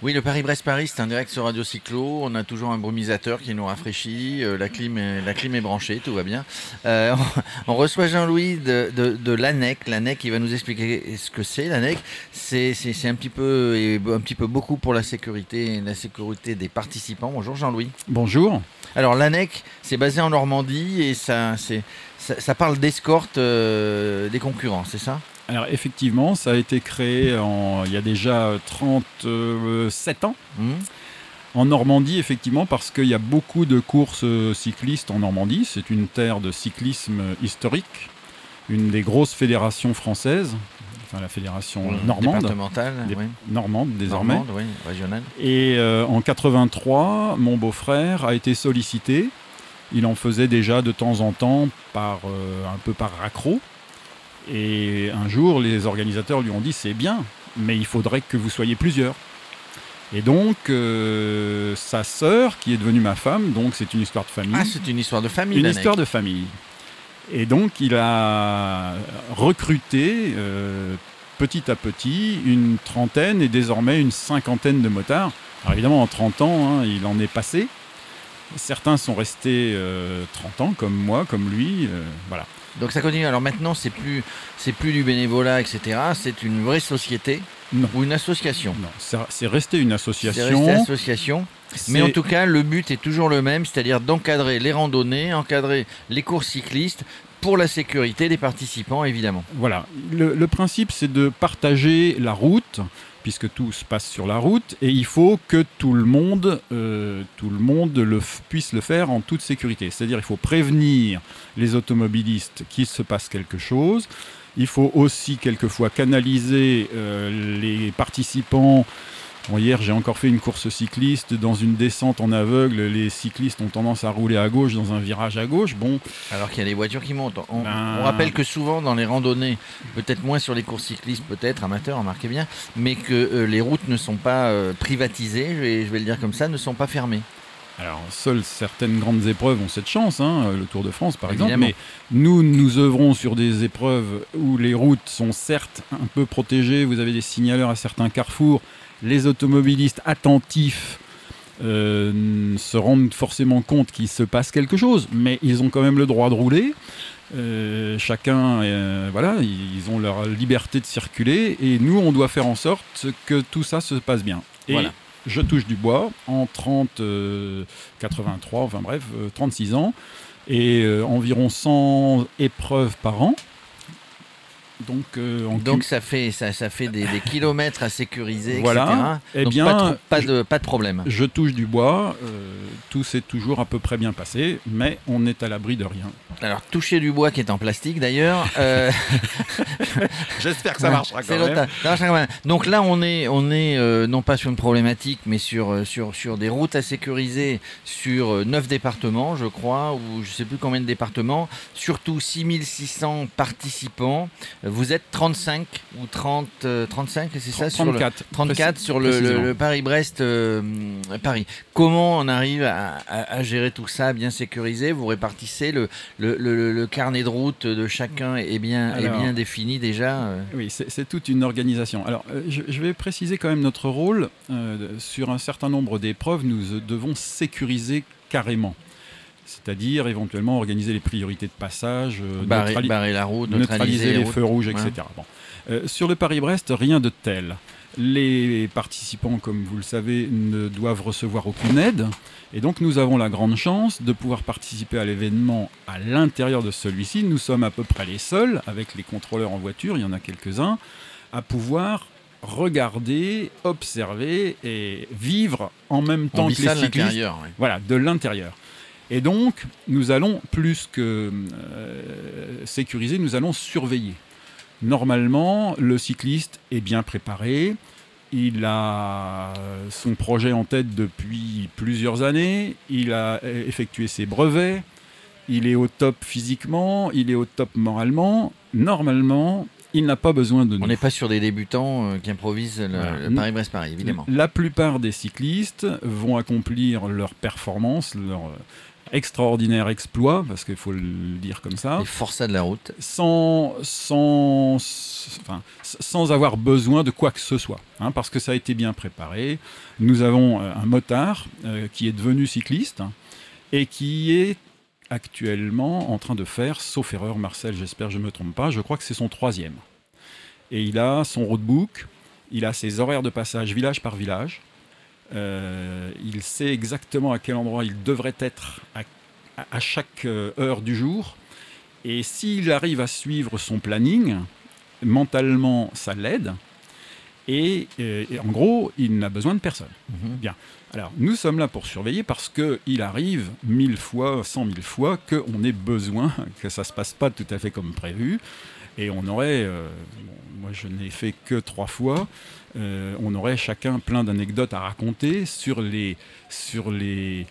Oui, le Paris-Brest-Paris, c'est un direct sur Radio Cyclo. On a toujours un brumisateur qui nous rafraîchit. Euh, la, clim est, la clim est branchée, tout va bien. Euh, on, reçoit Jean-Louis de, de, l'ANEC. L'ANEC, il va nous expliquer ce que c'est. L'ANEC, c'est un petit peu et un petit peu beaucoup pour la sécurité, la sécurité des participants. Bonjour Jean-Louis. Bonjour. Alors l'ANEC, c'est basé en Normandie et ça, ça, ça parle d'escorte euh, des concurrents, c'est ça? Alors effectivement, ça a été créé en, il y a déjà 37 ans. Mmh. En Normandie, effectivement, parce qu'il y a beaucoup de courses cyclistes en Normandie. C'est une terre de cyclisme historique, une des grosses fédérations françaises, enfin la fédération normande, départementale, normande désormais, normande, oui, régionale. Et euh, en 83, mon beau-frère a été sollicité. Il en faisait déjà de temps en temps par euh, un peu par raccro. Et un jour, les organisateurs lui ont dit c'est bien, mais il faudrait que vous soyez plusieurs. Et donc, euh, sa sœur, qui est devenue ma femme, donc c'est une histoire de famille. Ah, c'est une histoire de famille. Une histoire de famille. Et donc, il a recruté euh, petit à petit une trentaine et désormais une cinquantaine de motards. Alors évidemment, en 30 ans, hein, il en est passé. Certains sont restés 30 euh, ans, comme moi, comme lui. voilà. Donc ça continue. Alors maintenant, c'est plus, c'est plus du bénévolat, etc. C'est une vraie société ou une association? Non, c'est resté une association. C'est resté association. Mais en tout cas, le but est toujours le même, c'est-à-dire d'encadrer les randonnées, encadrer les courses cyclistes pour la sécurité des participants, évidemment. Voilà. le principe, c'est de partager la route puisque tout se passe sur la route, et il faut que tout le monde, euh, tout le monde puisse le faire en toute sécurité. C'est-à-dire il faut prévenir les automobilistes qu'il se passe quelque chose. Il faut aussi quelquefois canaliser euh, les participants hier, j'ai encore fait une course cycliste dans une descente en aveugle. Les cyclistes ont tendance à rouler à gauche dans un virage à gauche. Bon. Alors qu'il y a des voitures qui montent. On, ben- rappelle que souvent dans les randonnées, peut-être moins sur les courses cyclistes, peut-être amateurs, remarquez bien, mais que euh, les routes ne sont pas euh, privatisées, je vais, je vais le dire comme ça, ne sont pas fermées. Alors, seules certaines grandes épreuves ont cette chance, hein, le Tour de France par exemple, mais nous, nous œuvrons sur des épreuves où les routes sont certes un peu protégées, vous avez des signaleurs à certains carrefours, les automobilistes attentifs euh, se rendent forcément compte qu'il se passe quelque chose, mais ils ont quand même le droit de rouler. Euh, chacun, euh, voilà, ils ont leur liberté de circuler et nous, on doit faire en sorte que tout ça se passe bien. Et voilà. je touche du bois en 30, 83, enfin bref, 36 ans et environ 100 épreuves par an. Donc, euh, Donc ça fait, ça, ça fait des, kilomètres à sécuriser, voilà. etc. Eh bien, pas, pas, de, pas de problème. Je touche du bois, euh, tout s'est toujours à peu près bien passé, mais on est à l'abri de rien. Alors, toucher du bois qui est en plastique d'ailleurs. Euh, J'espère que ça marchera quand même. Donc là, on est, on est non pas sur une problématique, mais sur, sur, sur des routes à sécuriser sur 9 départements, je crois, ou je ne sais plus combien de départements, surtout 6600 participants. Vous êtes 35 ou 30, 35, euh, c'est ça 34. Sur le, 34 sur le, Paris-Brest euh, Paris. Comment on arrive à, gérer tout ça, bien sécurisé? Vous répartissez le, le, carnet de route de chacun est bien, est bien défini déjà euh? Oui, c'est toute une organisation. Alors, je, je, vais préciser quand même notre rôle. sur un certain nombre d'épreuves, nous devons sécuriser carrément c'est-à-dire éventuellement organiser les priorités de passage, euh, barrer, la route, neutraliser, les, feux rouges, etc. Euh, sur le Paris-Brest, rien de tel. Les participants, comme vous le savez, ne doivent recevoir aucune aide. Et donc nous avons la grande chance de pouvoir participer à l'événement à l'intérieur de celui-ci. Nous sommes à peu près les seuls, avec les contrôleurs en voiture, il y en a quelques-uns, à pouvoir regarder, observer et vivre en même temps que les cyclistes. Voilà, de l'intérieur. Et donc, nous allons, plus que euh, sécuriser, nous allons surveiller. Normalement, le cycliste est bien préparé, il a son projet en tête depuis plusieurs années, il a effectué ses brevets, il est au top physiquement, il est au top moralement. Normalement, il n'a pas besoin de nous. On n'est pas sur des débutants euh, qui improvisent le, Paris-Brest-Paris, évidemment. La plupart des cyclistes vont accomplir leur performance, leur extraordinaire exploit, parce qu'il faut le dire comme ça. Les forçats de la route. Sans, sans, enfin, sans avoir besoin de quoi que ce soit, hein, parce que ça a été bien préparé. Nous avons euh, un motard euh, qui est devenu cycliste et qui est actuellement en train de faire, sauf erreur Marcel, j'espère je ne me trompe pas, je crois que c'est son troisième. Et il a son roadbook, il a ses horaires de passage village par village, euh, il sait exactement à quel endroit il devrait être à, chaque euh, heure du jour. Et s'il arrive à suivre son planning, mentalement, ça l'aide. Et, euh, en gros, il n'a besoin de personne. Mhm. Bien. Alors, nous sommes là pour surveiller parce qu'il arrive mille fois, cent mille fois, qu'on ait besoin que ça ne se passe pas tout à fait comme prévu. Et on aurait, moi je n'ai fait que trois fois, euh, on aurait chacun plein d'anecdotes à raconter sur les, sur les,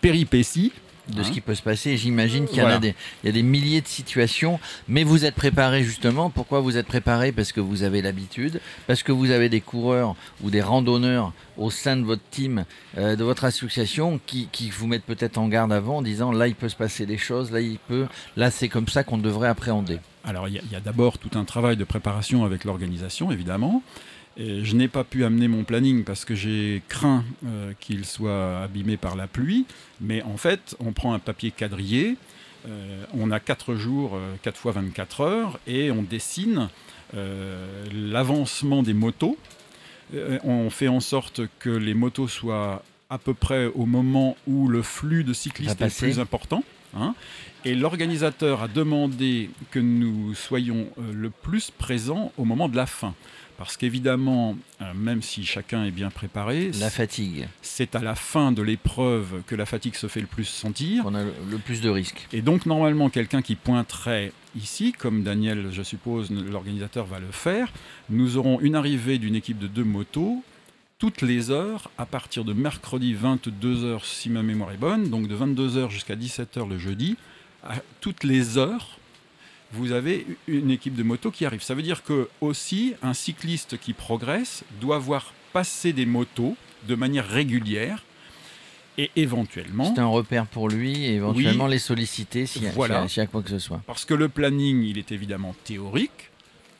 péripéties. De ce hein. qui peut se passer. J'imagine qu'il y, a des, il y a des milliers de situations, mais vous êtes préparé justement. Pourquoi vous êtes préparé? Parce que vous avez l'habitude, parce que vous avez des coureurs ou des randonneurs au sein de votre team, euh, de votre association, qui, vous mettent peut-être en garde avant en disant là il peut se passer des choses, là il peut, là c'est comme ça qu'on devrait appréhender. Alors il y a d'abord tout un travail de préparation avec l'organisation évidemment je n'ai pas pu amener mon planning parce que j'ai craint euh, qu'il soit abîmé par la pluie. Mais en fait, on prend un papier quadrillé, euh, on a 4 jours, 4 euh, fois 24 heures, et on dessine l'avancement des motos. on fait en sorte que les motos soient à peu près au moment où le flux de cyclistes est le plus important. Hein. et l'organisateur a demandé que nous soyons le plus présents au moment de la fin. Parce qu'évidemment, euh, même si chacun est bien préparé, la fatigue. C'est à la fin de l'épreuve que la fatigue se fait le plus sentir. On a le plus de risques. Et donc normalement, quelqu'un qui pointerait ici, comme Daniel, je suppose, l'organisateur va le faire, nous aurons une arrivée d'une équipe de deux motos toutes les heures à partir de mercredi 22h si ma mémoire est bonne, donc de 22h jusqu'à 17h le jeudi, à toutes les heures vous avez une équipe de motos qui arrive. Ça veut dire que aussi un cycliste qui progresse doit voir passer des motos de manière régulière et éventuellement. C'est un repère pour lui et éventuellement les solliciter s'il y, a quoi que ce soit. Parce que le planning, il est évidemment théorique.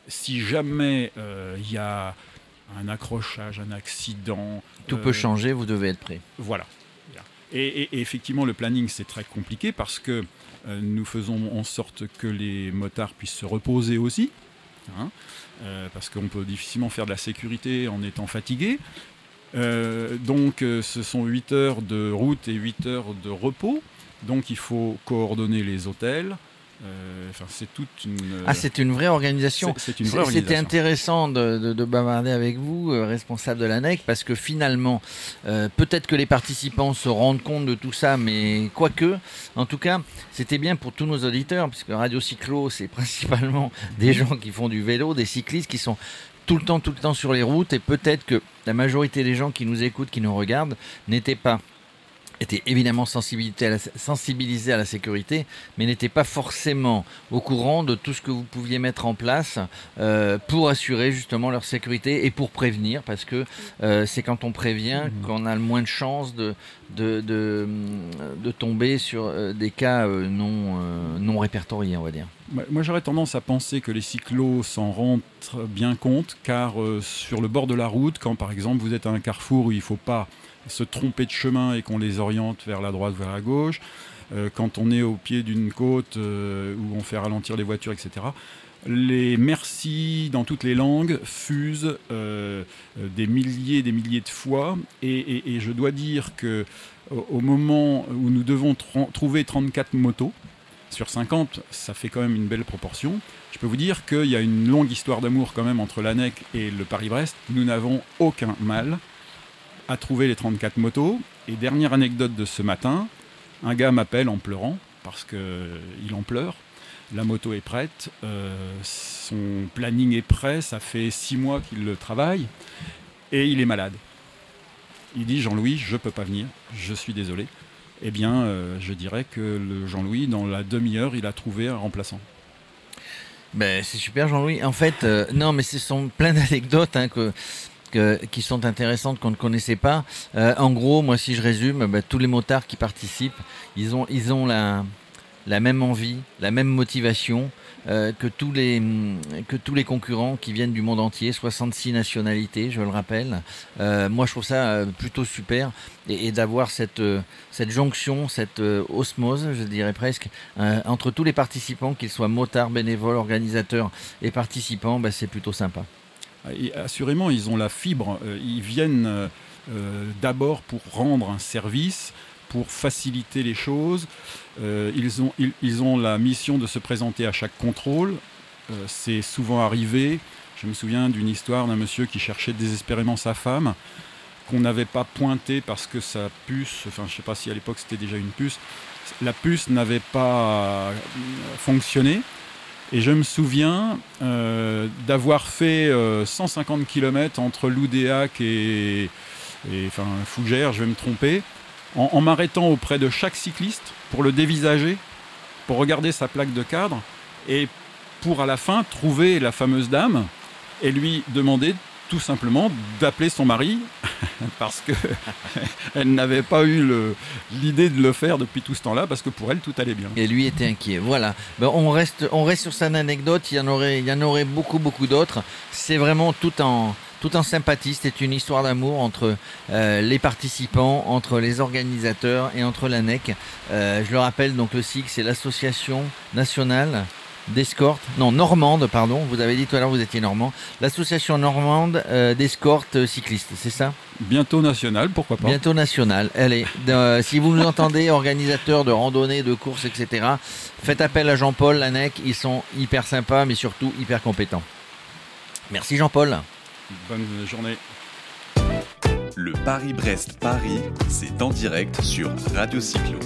Si jamais euh, il y a un accrochage, un accident. Tout peut euh, changer, vous devez être prêt. Voilà. et effectivement, le planning, c'est très compliqué parce que euh, nous faisons en sorte que les motards puissent se reposer aussi, hein, euh, parce qu'on peut difficilement faire de la sécurité en étant fatigué. Euh, donc ce sont 8 heures de route et 8 heures de repos. Donc il faut coordonner les hôtels, enfin, c'est toute une. Ah, c'est une vraie organisation. C'était intéressant de, bavarder avec vous, euh, responsable de l'ANEC, parce que finalement, euh, peut-être que les participants se rendent compte de tout ça, mais quoique, en tout cas, c'était bien pour tous nos auditeurs, puisque Radio Cyclo, c'est principalement des gens qui font du vélo, des cyclistes qui sont tout le temps, tout le temps sur les routes, et peut-être que la majorité des gens qui nous écoutent, qui nous regardent, n'étaient pas était évidemment sensibilisé à la sécurité, mais n'était pas forcément au courant de tout ce que vous pouviez mettre en place euh, pour assurer justement leur sécurité et pour prévenir, parce que euh, c'est quand on prévient mmh. qu'on a le moins de chances de, de, de, tomber sur euh, des cas non, non répertoriés, on va dire. Moi, j'aurais tendance à penser que les cyclos s'en rendent bien compte, car sur le bord de la route, quand par exemple vous êtes à un carrefour où il ne faut pas se tromper de chemin et qu'on les oriente vers la droite, vers la gauche, euh, quand on est au pied d'une côte euh, où on fait ralentir les voitures, etc. Les merci dans toutes les langues fusent euh, des milliers des milliers de fois et, je dois dire que au, moment où nous devons trouver 34 motos, sur 50, ça fait quand même une belle proportion. Je peux vous dire qu'il y a une longue histoire d'amour quand même entre l'ANEC et le Paris-Brest. Nous n'avons aucun mal à trouver les 34 motos. Et dernière anecdote de ce matin, un gars m'appelle en pleurant, parce qu'il en pleure. La moto est prête, euh, son planning est prêt, ça fait six mois qu'il le travaille, et il est malade. Il dit Jean-Louis, je peux pas venir, je suis désolé. Eh bien, euh, je dirais que le Jean-Louis, dans la demi-heure, il a trouvé un remplaçant. Ben, c'est super Jean-Louis. En fait, euh, non, mais ce sont plein d'anecdotes hein, que qui sont intéressantes qu'on ne connaissait pas. en gros, moi, si je résume, bah, tous les motards qui participent, ils ont, ils ont la, même envie, la même motivation. Euh, que, tous les, que tous les concurrents qui viennent du monde entier, 66 nationalités, je le rappelle. Euh, moi, je trouve ça euh, plutôt super et, d'avoir cette, cette jonction, cette osmose, je dirais presque, entre tous les participants, qu'ils soient motards, bénévoles, organisateurs et participants, bah, c'est plutôt sympa. Assurément, ils ont la fibre. Ils viennent d'abord pour rendre un service pour faciliter les choses. Euh, ils, ont, ont la mission de se présenter à chaque contrôle. Euh, c'est souvent arrivé. Je me souviens d'une histoire d'un monsieur qui cherchait désespérément sa femme, qu'on n'avait pas pointé parce que sa puce, enfin je ne sais pas si à l'époque c'était déjà une puce, la puce n'avait pas euh, fonctionné. Et je me souviens d'avoir fait 150 km entre Loudéac et, enfin, Fougères, je vais me tromper, en, m'arrêtant auprès de chaque cycliste pour le dévisager, pour regarder sa plaque de cadre et pour à la fin trouver la fameuse dame et lui demander tout simplement d'appeler son mari parce que elle n'avait pas eu l'idée de le faire depuis tout ce temps-là parce que pour elle tout allait bien. Et lui était inquiet. Voilà. Ben, on reste on reste sur cette anecdote. Il y en aurait il y en aurait beaucoup beaucoup d'autres. C'est vraiment tout en tout en sympathie. C'est une histoire d'amour entre euh, les participants, entre les organisateurs et entre l'ANEC. Euh, je le rappelle, donc le SIC, c'est l'association nationale d'escorte, non normande, pardon. Vous avez dit tout à l'heure vous étiez normand. L'association normande euh, d'escorte cycliste, c'est ça? Bientôt national, pourquoi pas Bientôt national. Allez, si vous nous entendez, organisateurs de randonnées, de courses, etc., faites appel à Jean-Paul, l'ANEC. Ils sont hyper sympas, mais surtout hyper compétents. Merci Jean-Paul. Bonne journée. Le Paris-Brest-Paris, c'est en direct sur Radio Cyclo.